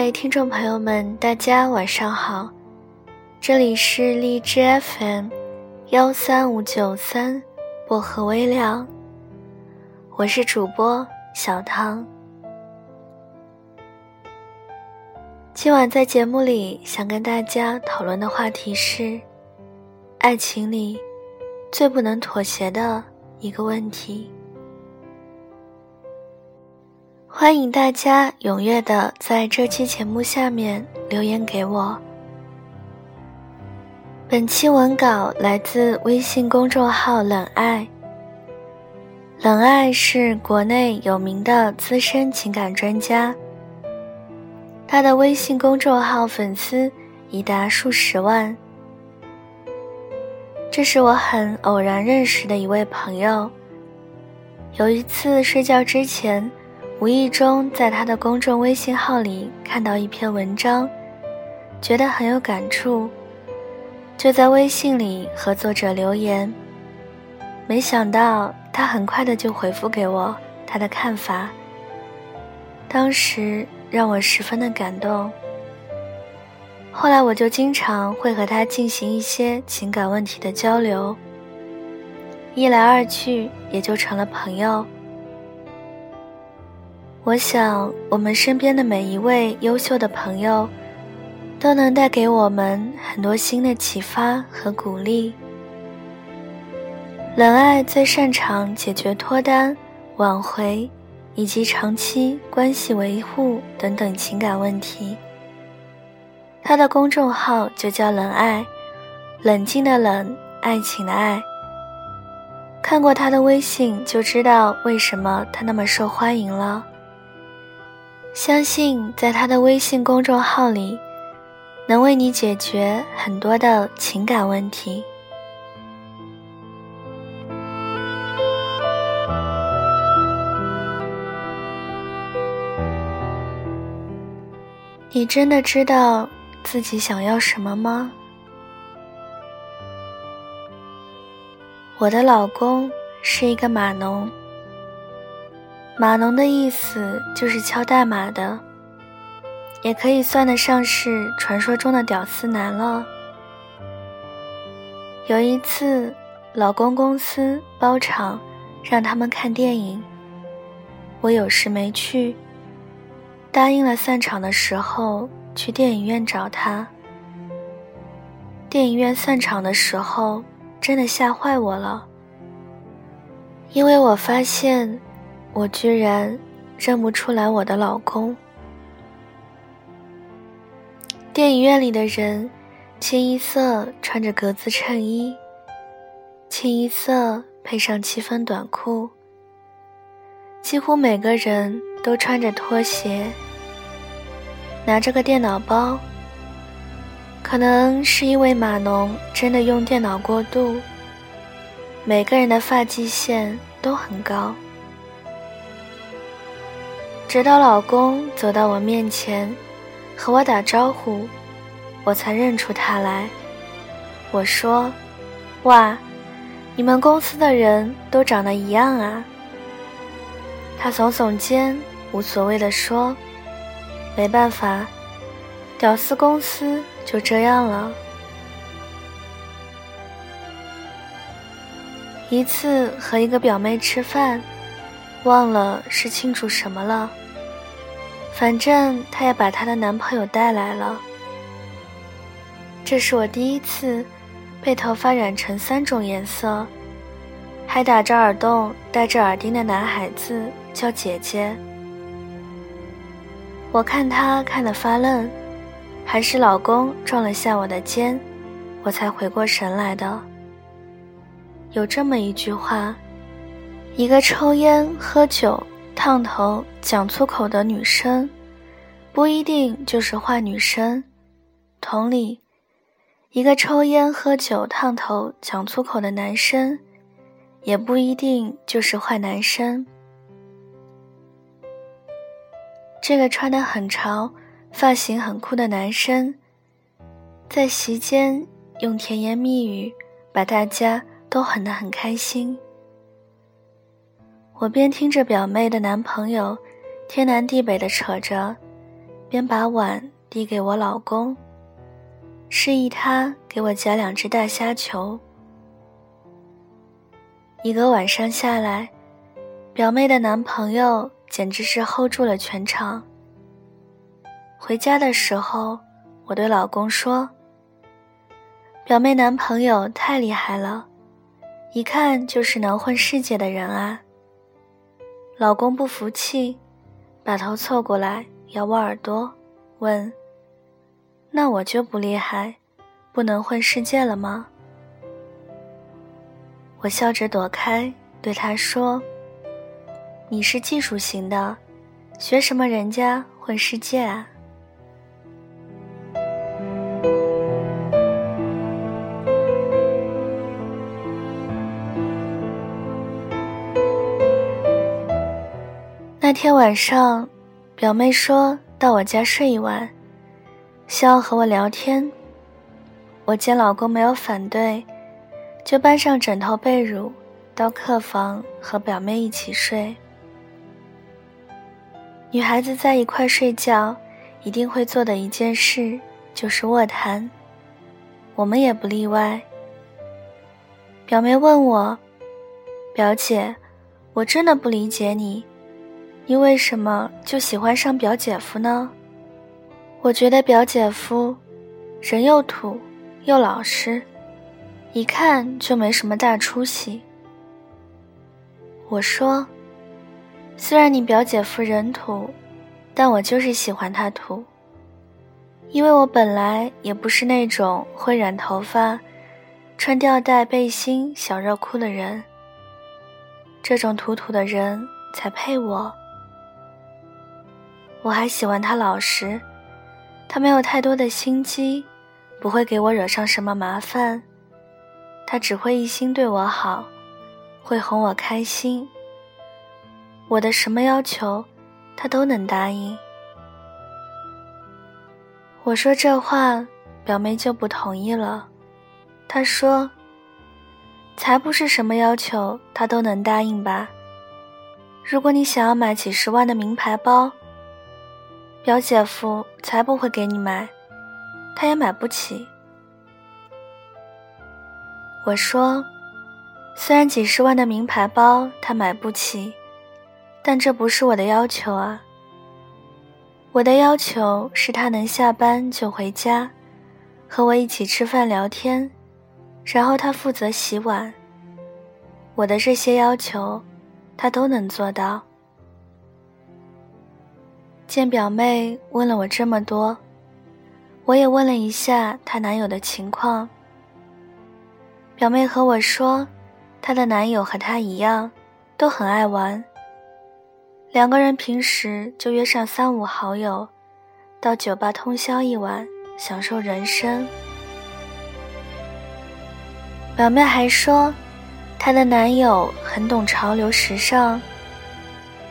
位听众朋友们，大家晚上好，这里是荔枝 FM 幺三五九三薄荷微凉，我是主播小汤。今晚在节目里想跟大家讨论的话题是，爱情里最不能妥协的一个问题。欢迎大家踊跃的在这期节目下面留言给我。本期文稿来自微信公众号“冷爱”。冷爱是国内有名的资深情感专家，他的微信公众号粉丝已达数十万。这是我很偶然认识的一位朋友。有一次睡觉之前。无意中在他的公众微信号里看到一篇文章，觉得很有感触，就在微信里和作者留言。没想到他很快的就回复给我他的看法，当时让我十分的感动。后来我就经常会和他进行一些情感问题的交流，一来二去也就成了朋友。我想，我们身边的每一位优秀的朋友，都能带给我们很多新的启发和鼓励。冷爱最擅长解决脱单、挽回以及长期关系维护等等情感问题。他的公众号就叫“冷爱”，冷静的冷，爱情的爱。看过他的微信，就知道为什么他那么受欢迎了。相信在他的微信公众号里，能为你解决很多的情感问题。你真的知道自己想要什么吗？我的老公是一个码农。码农的意思就是敲代码的，也可以算得上是传说中的屌丝男了。有一次，老公公司包场让他们看电影，我有事没去，答应了散场的时候去电影院找他。电影院散场的时候，真的吓坏我了，因为我发现。我居然认不出来我的老公。电影院里的人，清一色穿着格子衬衣，清一色配上七分短裤，几乎每个人都穿着拖鞋，拿着个电脑包。可能是因为码农真的用电脑过度，每个人的发际线都很高。直到老公走到我面前，和我打招呼，我才认出他来。我说：“哇，你们公司的人都长得一样啊。”他耸耸肩，无所谓的说：“没办法，屌丝公司就这样了。”一次和一个表妹吃饭，忘了是庆祝什么了。反正她也把她的男朋友带来了。这是我第一次被头发染成三种颜色，还打着耳洞、戴着耳钉的男孩子叫姐姐。我看他看得发愣，还是老公撞了下我的肩，我才回过神来的。有这么一句话：一个抽烟喝酒。烫头、讲粗口的女生，不一定就是坏女生。同理，一个抽烟、喝酒、烫头、讲粗口的男生，也不一定就是坏男生。这个穿得很潮、发型很酷的男生，在席间用甜言蜜语把大家都哄得很开心。我边听着表妹的男朋友天南地北的扯着，边把碗递给我老公，示意他给我夹两只大虾球。一个晚上下来，表妹的男朋友简直是 hold 住了全场。回家的时候，我对老公说：“表妹男朋友太厉害了，一看就是能混世界的人啊。”老公不服气，把头凑过来咬我耳朵，问：“那我就不厉害，不能混世界了吗？”我笑着躲开，对他说：“你是技术型的，学什么人家混世界啊？”那天晚上，表妹说到我家睡一晚，需要和我聊天。我见老公没有反对。就搬上枕头被褥，到客房和表妹一起睡。女孩子在一块睡觉，一定会做的一件事就是卧谈。我们也不例外。表妹问我：“表姐，我真的不理解你，你为什么就喜欢上表姐夫呢？”我觉得表姐夫人又土又老实。一看就没什么大出息。我说：“虽然你表姐夫人土，但我就是喜欢他土。因为我本来也不是那种会染头发、穿吊带背心、小热裤的人。这种土土的人才配我。我还喜欢他老实，他没有太多的心机，不会给我惹上什么麻烦。”他只会一心对我好，会哄我开心。我的什么要求，他都能答应。我说这话，表妹就不同意了。她说：“才不是什么要求他都能答应吧？如果你想要买几十万的名牌包，表姐夫才不会给你买，他也买不起。”我说：“虽然几十万的名牌包他买不起，但这不是我的要求啊。我的要求是他能下班就回家，和我一起吃饭聊天，然后他负责洗碗。我的这些要求，他都能做到。”见表妹问了我这么多，我也问了一下她男友的情况。表妹和我说，她的男友和她一样，都很爱玩。两个人平时就约上三五好友，到酒吧通宵一晚，享受人生。表妹还说，她的男友很懂潮流时尚，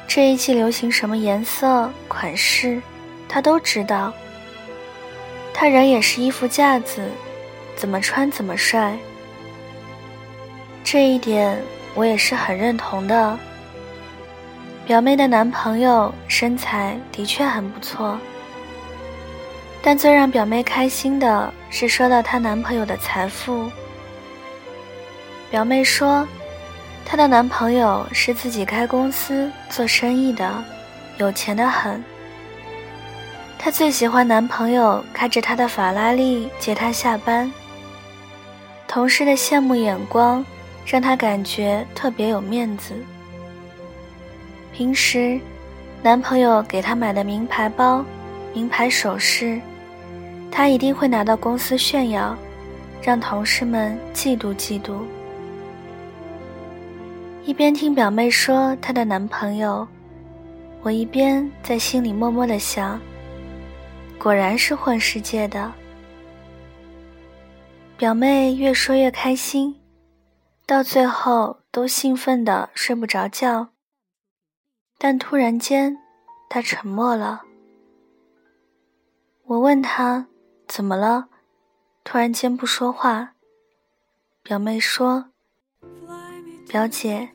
这一季流行什么颜色、款式，他都知道。他人也是衣服架子，怎么穿怎么帅。这一点我也是很认同的。表妹的男朋友身材的确很不错，但最让表妹开心的是说到她男朋友的财富。表妹说，她的男朋友是自己开公司做生意的，有钱的很。她最喜欢男朋友开着她的法拉利接她下班，同事的羡慕眼光。让她感觉特别有面子。平时，男朋友给她买的名牌包、名牌首饰，她一定会拿到公司炫耀，让同事们嫉妒嫉妒。一边听表妹说她的男朋友，我一边在心里默默的想：果然是混世界的。表妹越说越开心。到最后都兴奋的睡不着觉，但突然间，她沉默了。我问她怎么了，突然间不说话。表妹说：“表姐，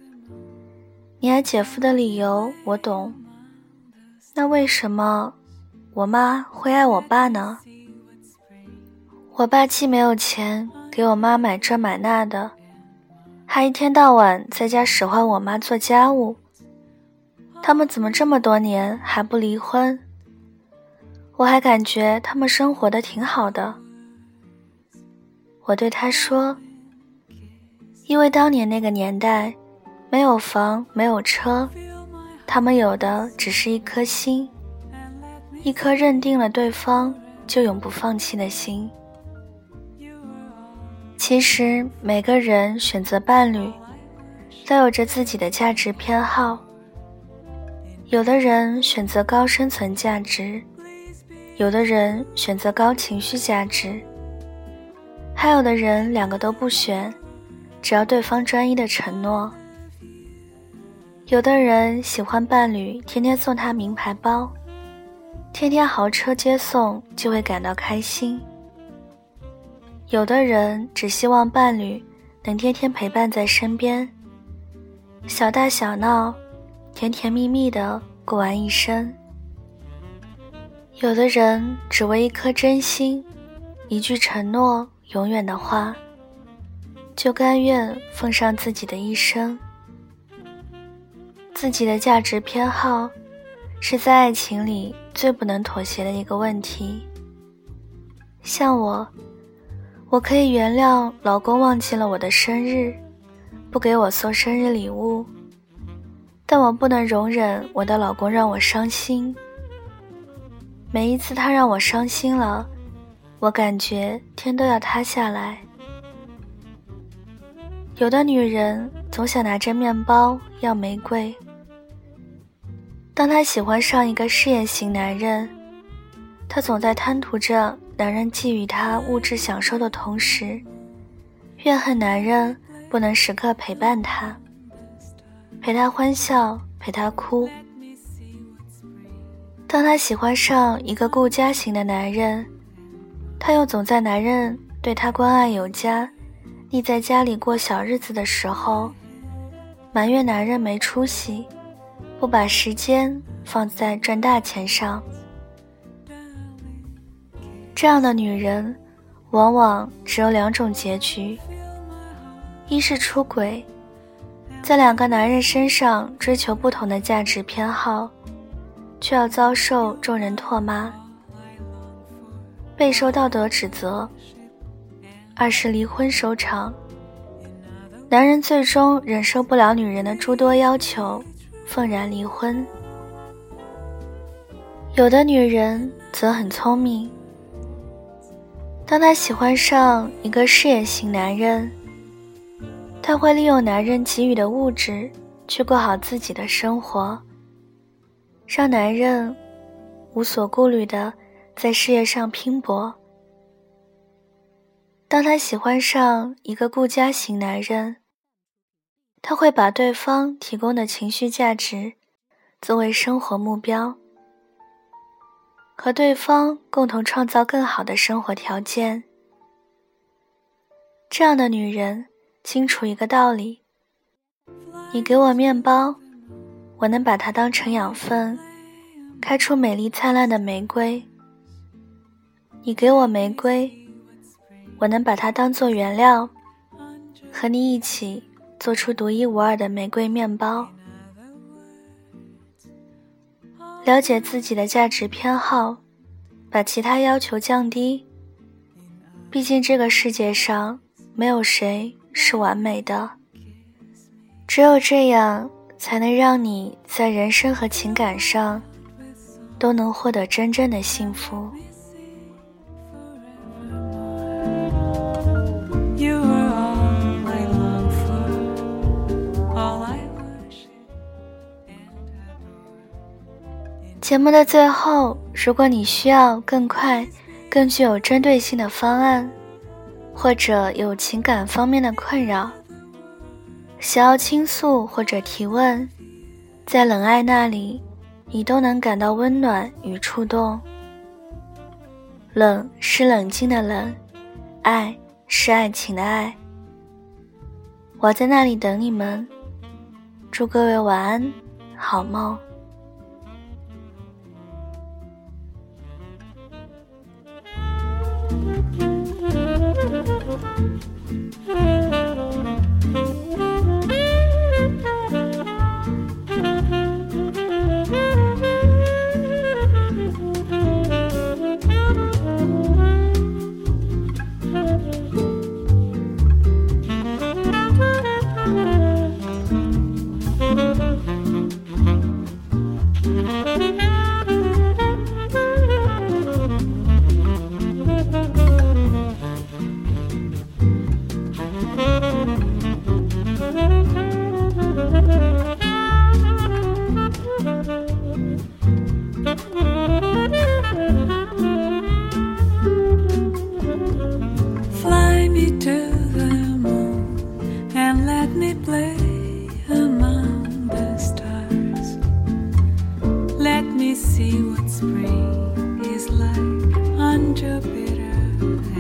你爱姐夫的理由我懂，那为什么我妈会爱我爸呢？我爸既没有钱给我妈买这买那的，还一天到晚在家使唤我妈做家务。他们怎么这么多年还不离婚？我还感觉他们生活的挺好的。我对他说：“因为当年那个年代，没有房，没有车，他们有的只是一颗心，一颗认定了对方就永不放弃的心。其实每个人选择伴侣，都有着自己的价值偏好。有的人选择高生存价值。”有的人选择高情绪价值，还有的人两个都不选，只要对方专一的承诺。有的人喜欢伴侣天天送他名牌包，天天豪车接送就会感到开心。有的人只希望伴侣能天天陪伴在身边，小打小闹，甜甜蜜蜜的过完一生。有的人只为一颗真心，一句承诺，永远的话，就甘愿奉上自己的一生。自己的价值偏好，是在爱情里最不能妥协的一个问题。像我，我可以原谅老公忘记了我的生日，不给我送生日礼物，但我不能容忍我的老公让我伤心。每一次他让我伤心了，我感觉天都要塌下来。有的女人总想拿着面包要玫瑰。当她喜欢上一个事业型男人，她总在贪图着男人给予她物质享受的同时，怨恨男人不能时刻陪伴她，陪她欢笑，陪她哭。当她喜欢上一个顾家型的男人，她又总在男人对她关爱有加、腻在家里过小日子的时候，埋怨男人没出息，不把时间放在赚大钱上。这样的女人，往往只有两种结局：一是出轨，在两个男人身上追求不同的价值偏好。却要遭受众人唾骂，备受道德指责；二是离婚收场，男人最终忍受不了女人的诸多要求，愤然离婚。有的女人则很聪明，当她喜欢上一个事业型男人，她会利用男人给予的物质，去过好自己的生活。让男人无所顾虑的在事业上拼搏。当他喜欢上一个顾家型男人，他会把对方提供的情绪价值作为生活目标，和对方共同创造更好的生活条件。这样的女人清楚一个道理：你给我面包。我能把它当成养分，开出美丽灿烂的玫瑰。你给我玫瑰，我能把它当做原料，和你一起做出独一无二的玫瑰面包。了解自己的价值偏好，把其他要求降低。毕竟这个世界上没有谁是完美的，只有这样。才能让你在人生和情感上都能获得真正的幸福。节目的最后，如果你需要更快、更具有针对性的方案，或者有情感方面的困扰，想要倾诉或者提问，在冷爱那里，你都能感到温暖与触动。冷是冷静的冷，爱是爱情的爱。我在那里等你们。祝各位晚安，好梦。Mm-hmm.